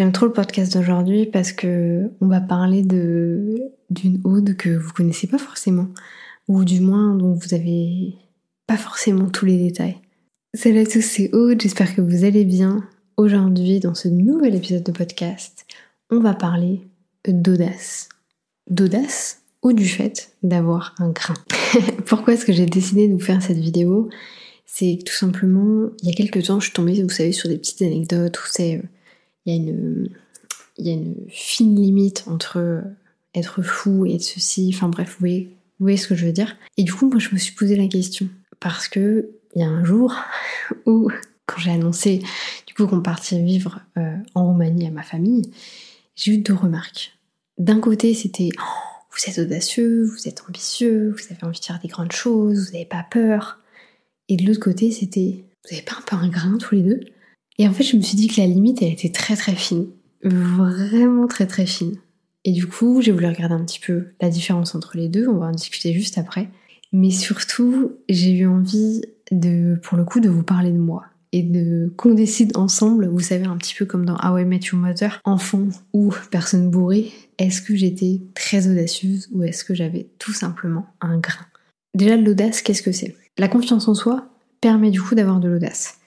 J'aime trop le podcast d'aujourd'hui parce que on va parler de d'une ode que vous connaissez pas forcément, ou du moins dont vous avez pas forcément tous les détails. Salut à tous, c'est Aude, j'espère que vous allez bien. Aujourd'hui, dans ce nouvel épisode de podcast, on va parler d'audace. D'audace ou du fait d'avoir un grain. Pourquoi est-ce que j'ai décidé de vous faire cette vidéo? C'est tout simplement, il y a quelques temps, je suis tombée, vous savez, sur des petites anecdotes où c'est, euh, il y a une, fine limite entre être fou et être ceci, enfin bref, vous voyez, vous voyez ce que je veux dire. Et du coup, moi, je me suis posé la question parce que il y a un jour où, quand j'ai annoncé du coup qu'on partait vivre euh, en Roumanie à ma famille, j'ai eu deux remarques. D'un côté, c'était oh, vous êtes audacieux, vous êtes ambitieux, vous avez envie de faire des grandes choses, vous n'avez pas peur. Et de l'autre côté, c'était vous n'avez pas un peu un grain tous les deux? Et en fait, je me suis dit que la limite, elle était très très fine. Vraiment très très fine. Et du coup, j'ai voulu regarder un petit peu la différence entre les deux, on va en discuter juste après. Mais surtout, j'ai eu envie de, pour le coup, de vous parler de moi et de qu'on décide ensemble, vous savez, un petit peu comme dans How I Met Your Mother, enfant ou personne bourrée, est-ce que j'étais très audacieuse ou est-ce que j'avais tout simplement un grain? Déjà, l'audace, qu'est-ce que c'est? La confiance en soi permet du coup d'avoir de l'audace.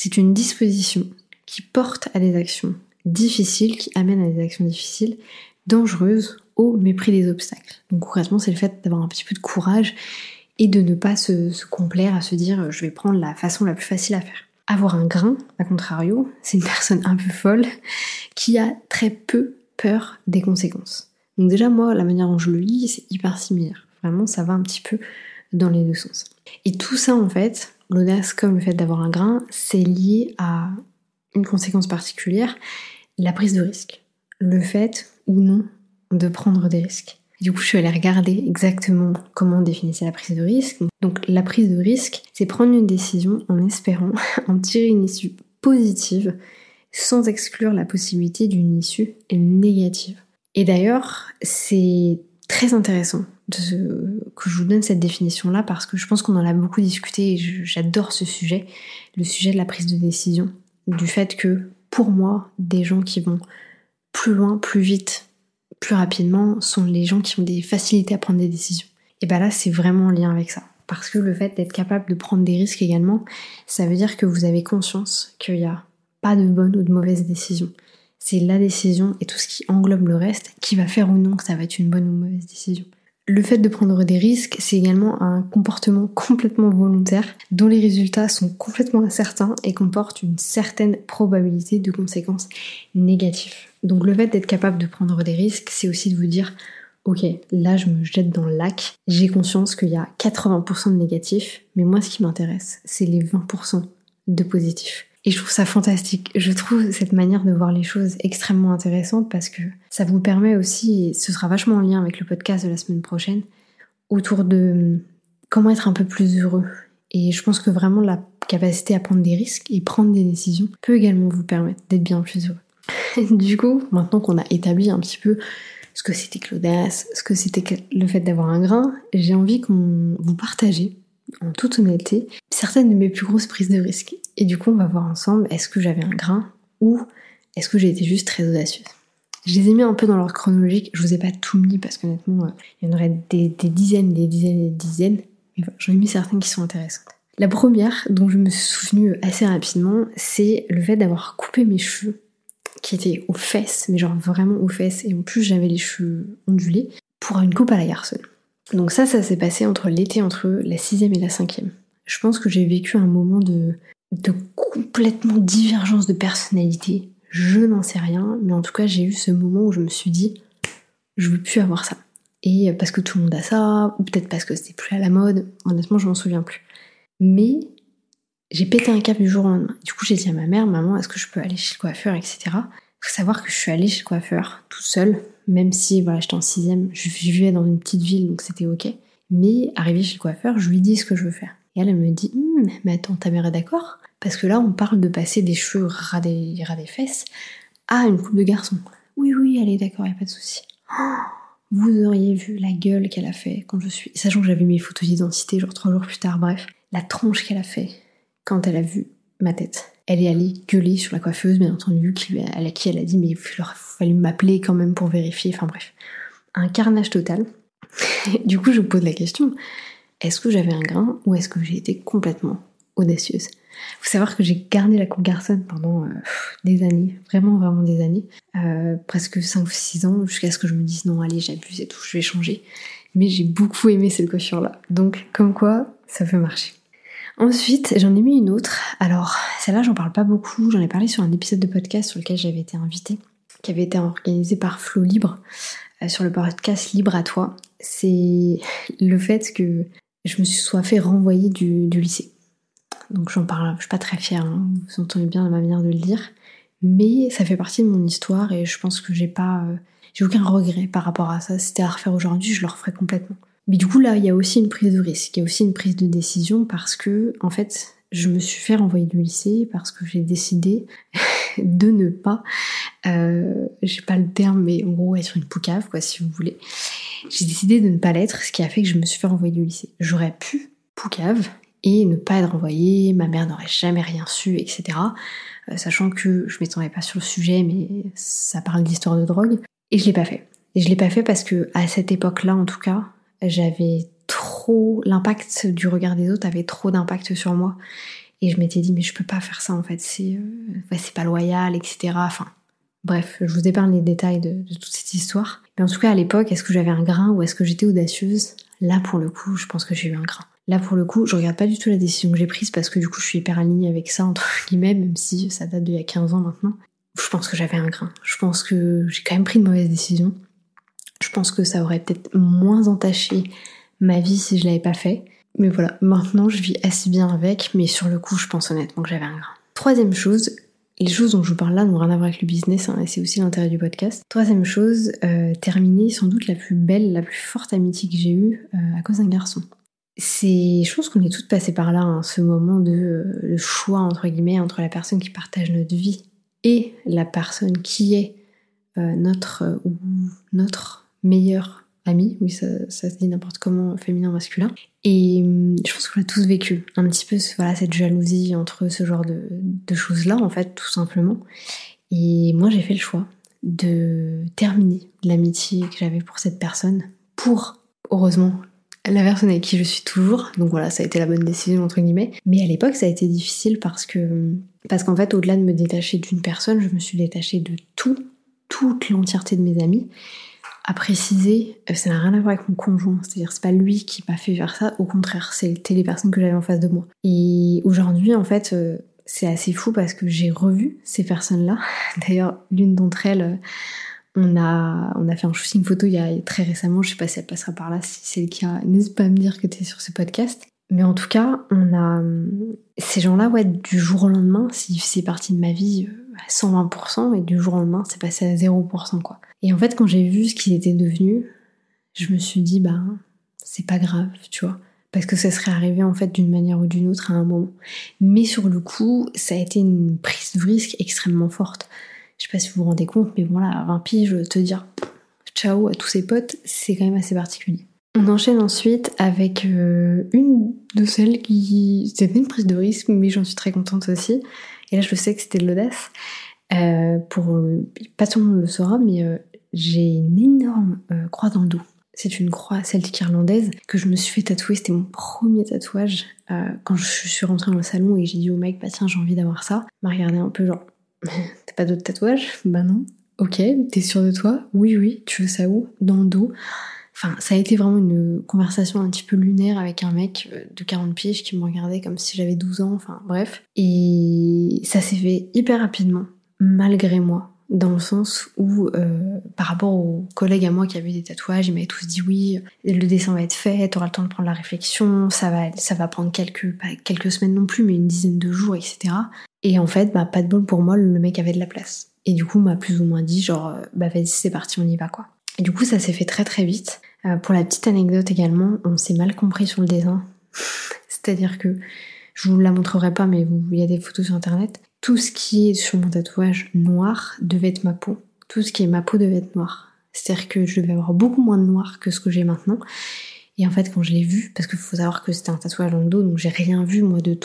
C'est une disposition qui porte à des actions difficiles, qui amène à des actions difficiles, dangereuses, au mépris des obstacles. Donc concrètement, c'est le fait d'avoir un petit peu de courage et de ne pas se, complaire à se dire je vais prendre la façon la plus facile à faire. Avoir un grain, à contrario, c'est une personne un peu folle qui a très peu peur des conséquences. Donc déjà moi, la manière dont je le lis, c'est hyper similaire. Vraiment, ça va un petit peu dans les deux sens. Et tout ça en fait, l'audace comme le fait d'avoir un grain, c'est lié à une conséquence particulière, la prise de risque. Le fait ou non de prendre des risques. Du coup, je suis allée regarder exactement comment on définissait la prise de risque. Donc, la prise de risque, c'est prendre une décision en espérant en tirer une issue positive sans exclure la possibilité d'une issue négative. Et d'ailleurs, c'est très intéressant que je vous donne cette définition-là parce que je pense qu'on en a beaucoup discuté et j'adore ce sujet, le sujet de la prise de décision, du fait que pour moi, des gens qui vont plus loin, plus vite, plus rapidement sont les gens qui ont des facilités à prendre des décisions. Et bien là, c'est vraiment en lien avec ça. Parce que le fait d'être capable de prendre des risques également, ça veut dire que vous avez conscience qu'il n'y a pas de bonne ou de mauvaise décision. C'est la décision et tout ce qui englobe le reste qui va faire ou non que ça va être une bonne ou mauvaise décision. Le fait de prendre des risques, c'est également un comportement complètement volontaire dont les résultats sont complètement incertains et comportent une certaine probabilité de conséquences négatives. Donc le fait d'être capable de prendre des risques, c'est aussi de vous dire ok, là je me jette dans le lac, j'ai conscience qu'il y a 80% de négatifs, mais moi ce qui m'intéresse, c'est les 20% de positifs. Et je trouve ça fantastique. Je trouve cette manière de voir les choses extrêmement intéressante parce que ça vous permet aussi, et ce sera vachement en lien avec le podcast de la semaine prochaine, autour de comment être un peu plus heureux. Et je pense que vraiment la capacité à prendre des risques et prendre des décisions peut également vous permettre d'être bien plus heureux. du coup, maintenant qu'on a établi un petit peu ce que c'était que l'audace, ce que c'était le fait d'avoir un grain, j'ai envie qu'on vous partagez en toute honnêteté, certaines de mes plus grosses prises de risques. Et du coup, on va voir ensemble, est-ce que j'avais un grain ou est-ce que j'ai été juste très audacieuse? Je les ai mis un peu dans l'ordre chronologique, je vous ai pas tout mis parce qu'honnêtement, euh, il y en aurait des, dizaines, des dizaines et des dizaines, mais j'en ai mis certaines qui sont intéressantes. La première, dont je me suis souvenue assez rapidement, c'est le fait d'avoir coupé mes cheveux, qui étaient aux fesses, mais genre vraiment aux fesses, et en plus j'avais les cheveux ondulés, pour une coupe à la garçonne. Donc ça, ça s'est passé entre l'été, entre la sixième et la cinquième. Je pense que j'ai vécu un moment de, de complètement divergence de personnalité. Je n'en sais rien, mais en tout cas, j'ai eu ce moment où je me suis dit, je veux plus avoir ça. Et parce que tout le monde a ça, ou peut-être parce que c'était plus à la mode, honnêtement, je m'en souviens plus. Mais j'ai pété un cap du jour au lendemain. Du coup, j'ai dit à ma mère, maman, est-ce que je peux aller chez le coiffeur, etc. Il faut savoir que je suis allée chez le coiffeur toute seule, même si voilà, j'étais en sixième, je vivais dans une petite ville, donc c'était ok. Mais arrivé chez le coiffeur, je lui dis ce que je veux faire. Et elle, me dit, hum, mais attends, ta mère est d'accord? Parce que là, on parle de passer des cheveux ras des, des fesses à une coupe de garçon. Oui, oui, elle est d'accord, y a pas de souci. vous auriez vu la gueule qu'elle a fait quand je suis... Sachant que j'avais mes photos d'identité, genre trois jours plus tard, bref. La tronche qu'elle a fait quand elle a vu ma tête. Elle est allée gueuler sur la coiffeuse, bien entendu, qui, à qui elle a dit mais il aurait fallu m'appeler quand même pour vérifier. Enfin bref, un carnage total. du coup, je pose la question est-ce que j'avais un grain ou est-ce que j'ai été complètement audacieuse? Faut savoir que j'ai gardé la coupe garçonne pendant euh, des années, vraiment vraiment des années, euh, presque 5 ou 6 ans, jusqu'à ce que je me dise non allez j'abuse et tout, je vais changer. Mais j'ai beaucoup aimé cette coiffure là. Donc comme quoi, ça peut marcher. Ensuite, j'en ai mis une autre. Alors, celle-là, j'en parle pas beaucoup. J'en ai parlé sur un épisode de podcast sur lequel j'avais été invitée, qui avait été organisé par Flow Libre, euh, sur le podcast Libre à toi. C'est le fait que je me suis fait renvoyer du, lycée. Donc j'en parle, je suis pas très fière, hein, vous entendez bien ma manière de le dire, mais ça fait partie de mon histoire et je pense que j'ai pas, euh, j'ai aucun regret par rapport à ça. Si c'était à refaire aujourd'hui, je le referais complètement. Mais du coup là, il y a aussi une prise de risque, il y a aussi une prise de décision parce que en fait, je me suis fait renvoyer du lycée parce que j'ai décidé de ne pas, euh, j'ai pas le terme, mais en gros être une poucave, quoi, si vous voulez. J'ai décidé de ne pas l'être, ce qui a fait que je me suis fait renvoyer du lycée. J'aurais pu poucave et ne pas être renvoyée, ma mère n'aurait jamais rien su, etc. Euh, sachant que je m'étendais pas sur le sujet, mais ça parle d'histoire de drogue. Et je l'ai pas fait. Et je l'ai pas fait parce que à cette époque-là, en tout cas, j'avais trop l'impact du regard des autres avait trop d'impact sur moi et je m'étais dit, mais je peux pas faire ça en fait, c'est euh, pas loyal, etc. Enfin, bref, je vous épargne les détails de, toute cette histoire. Mais en tout cas, à l'époque, est-ce que j'avais un grain ou est-ce que j'étais audacieuse? Là, pour le coup, je pense que j'ai eu un grain. Là, pour le coup, je regarde pas du tout la décision que j'ai prise parce que du coup, je suis hyper alignée avec ça, entre guillemets, même si ça date d'il y a 15 ans maintenant. Je pense que j'avais un grain. Je pense que j'ai quand même pris une mauvaise décision. Je pense que ça aurait peut-être moins entaché ma vie si je l'avais pas fait. Mais voilà, maintenant je vis assez bien avec, mais sur le coup, je pense honnêtement que j'avais un grain. Troisième chose, les choses dont je vous parle là n'ont rien à voir avec le business, hein, et c'est aussi l'intérêt du podcast. Troisième chose, euh, terminer sans doute la plus belle, la plus forte amitié que j'ai eue euh, à cause d'un garçon. C'est, je pense qu'on est toutes passées par là, hein, ce moment de euh, le choix entre guillemets entre la personne qui partage notre vie et la personne qui est notre ou notre meilleur ami, oui ça, se dit n'importe comment, féminin, masculin. Et hum, je pense qu'on a tous vécu un petit peu voilà, cette jalousie entre ce genre de, de choses-là, en fait, tout simplement. Et moi, j'ai fait le choix de terminer l'amitié que j'avais pour cette personne, pour, heureusement, la personne avec qui je suis toujours. Donc voilà, ça a été la bonne décision, entre guillemets. Mais à l'époque, ça a été difficile parce que, parce qu'en fait, au-delà de me détacher d'une personne, je me suis détachée de tout, toute l'entièreté de mes amis à préciser, euh, ça n'a rien à voir avec mon conjoint, c'est-à-dire c'est pas lui qui m'a fait faire ça, au contraire, c'était les personnes que j'avais en face de moi. Et aujourd'hui, en fait, euh, c'est assez fou parce que j'ai revu ces personnes-là. D'ailleurs, l'une d'entre elles, euh, on a, on a fait un shooting photo il y a très récemment, je sais pas si elle passera par là, si c'est le cas, n'hésite pas à me dire que tu es sur ce podcast. Mais en tout cas, on a ces gens-là, ouais, du jour au lendemain, c'est parti de ma vie à 120%, et du jour au lendemain, c'est passé à 0%, quoi. Et en fait, quand j'ai vu ce qu'ils étaient devenus, je me suis dit, bah, c'est pas grave, tu vois. Parce que ça serait arrivé en fait d'une manière ou d'une autre à un moment. Mais sur le coup, ça a été une prise de risque extrêmement forte. Je sais pas si vous vous rendez compte, mais voilà, à 20 piges, te dire ciao à tous ses potes, c'est quand même assez particulier. On enchaîne ensuite avec euh, une de celles qui... C'était une prise de risque, mais j'en suis très contente aussi. Et là, je sais que c'était de l'audace. Euh, pour pas tout le monde le saura, mais euh, j'ai une énorme euh, croix dans le dos. C'est une croix celtique irlandaise que je me suis fait tatouer. C'était mon premier tatouage euh, quand je suis rentrée dans le salon et j'ai dit au mec, bah tiens, j'ai envie d'avoir ça. M'a regardé un peu genre, t'as pas d'autres tatouages? Bah non. Ok, t'es sûr de toi? Oui, oui. Tu veux ça où? Dans le dos. Enfin, ça a été vraiment une conversation un petit peu lunaire avec un mec euh, de 40 piges qui me regardait comme si j'avais 12 ans, enfin bref. Et ça s'est fait hyper rapidement, malgré moi dans le sens où, euh, par rapport aux collègues à moi qui avaient des tatouages, ils m'avaient tous dit oui, le dessin va être fait, t'auras le temps de prendre la réflexion, ça va, ça va prendre quelques, quelques semaines non plus, mais une dizaine de jours, etc. Et en fait, bah, pas de bol pour moi, le mec avait de la place. Et du coup, m'a plus ou moins dit genre, euh, bah vas-y, c'est parti, on y va quoi. Et du coup, ça s'est fait très très vite. Euh, pour la petite anecdote également, on s'est mal compris sur le dessin. C'est-à-dire que je vous la montrerai pas, mais il y a des photos sur internet tout ce qui est sur mon tatouage noir devait être ma peau. Tout ce qui est ma peau devait être noir. C'est-à-dire que je devais avoir beaucoup moins de noir que ce que j'ai maintenant. Et en fait, quand je l'ai vu, parce qu'il faut savoir que c'était un tatouage dans le dos, donc j'ai rien vu moi de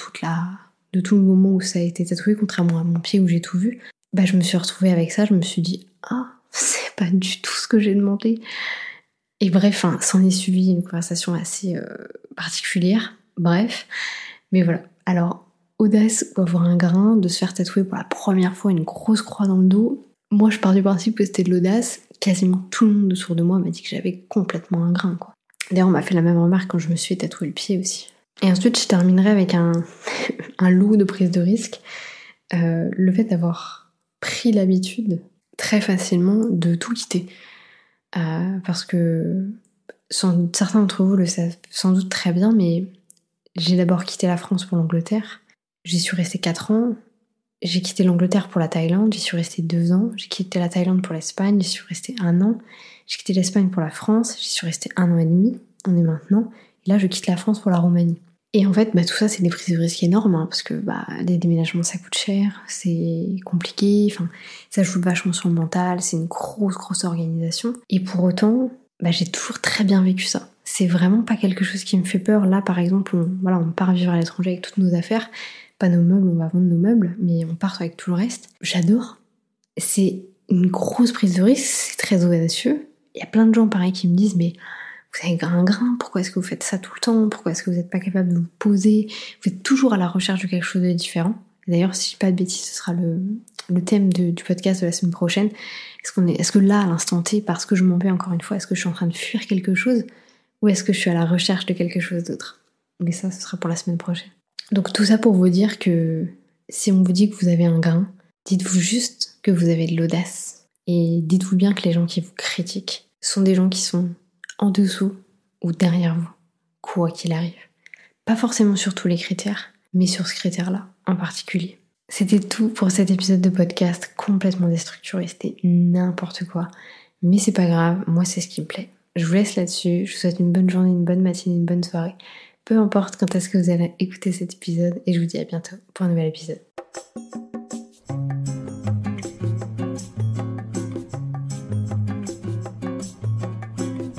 de tout le moment où ça a été tatoué, contrairement à mon pied où j'ai tout vu, bah je me suis retrouvée avec ça, je me suis dit ah c'est pas du tout ce que j'ai demandé. Et bref, hein, s'en est suivi une conversation assez euh, particulière. Bref, mais voilà. Alors audace ou avoir un grain, de se faire tatouer pour la première fois une grosse croix dans le dos. Moi, je pars du principe que c'était de l'audace. Quasiment tout le monde autour de moi m'a dit que j'avais complètement un grain, quoi. D'ailleurs, on m'a fait la même remarque quand je me suis tatoué le pied aussi. Et ensuite, je terminerai avec un, un de prise de risque. Euh, le fait d'avoir pris l'habitude très facilement de tout quitter. Euh, parce que certains d'entre vous le savent sans doute très bien, mais j'ai d'abord quitté la France pour l'Angleterre. J'y suis restée 4 ans. J'ai quitté l'Angleterre pour la Thaïlande, j'y suis restée 2 ans. J'ai quitté la Thaïlande pour l'Espagne, j'y suis restée 1 an. J'ai quitté l'Espagne pour la France, j'y suis restée 1 an et demi. On est maintenant. Et là, je quitte la France pour la Roumanie. Et en fait, bah, tout ça, c'est des prises de risques énormes, hein, parce que bah, les déménagements, ça coûte cher, c'est compliqué, enfin, ça joue vachement sur le mental, c'est une grosse, grosse organisation. Et pour autant, bah, j'ai toujours très bien vécu ça. C'est vraiment pas quelque chose qui me fait peur. Là, par exemple, on, on part vivre à l'étranger avec toutes nos affaires, pas nos meubles, on va vendre nos meubles, mais on part avec tout le reste. J'adore. C'est une grosse prise de risque, c'est très audacieux. Il y a plein de gens pareil qui me disent, mais vous avez un grain, pourquoi est-ce que vous faites ça tout le temps? Pourquoi est-ce que vous n'êtes pas capable de vous poser? Vous êtes toujours à la recherche de quelque chose de différent. D'ailleurs, si je dis pas de bêtises, ce sera le, thème du podcast de la semaine prochaine. Est-ce qu'on est, est-ce que là, à l'instant T, parce que je m'en vais encore une fois, est-ce que je suis en train de fuir quelque chose? Ou est-ce que je suis à la recherche de quelque chose d'autre? Mais ça, ce sera pour la semaine prochaine. Donc tout ça pour vous dire que si on vous dit que vous avez un grain, dites-vous juste que vous avez de l'audace. Et dites-vous bien que les gens qui vous critiquent sont des gens qui sont en dessous ou derrière vous, quoi qu'il arrive. Pas forcément sur tous les critères, mais sur ce critère-là en particulier. C'était tout pour cet épisode de podcast complètement déstructuré, c'était n'importe quoi. Mais c'est pas grave, moi c'est ce qui me plaît. Je vous laisse là-dessus, je vous souhaite une bonne journée, une bonne matinée, une bonne soirée. Peu importe quand est-ce que vous allez écouter cet épisode et je vous dis à bientôt pour un nouvel épisode.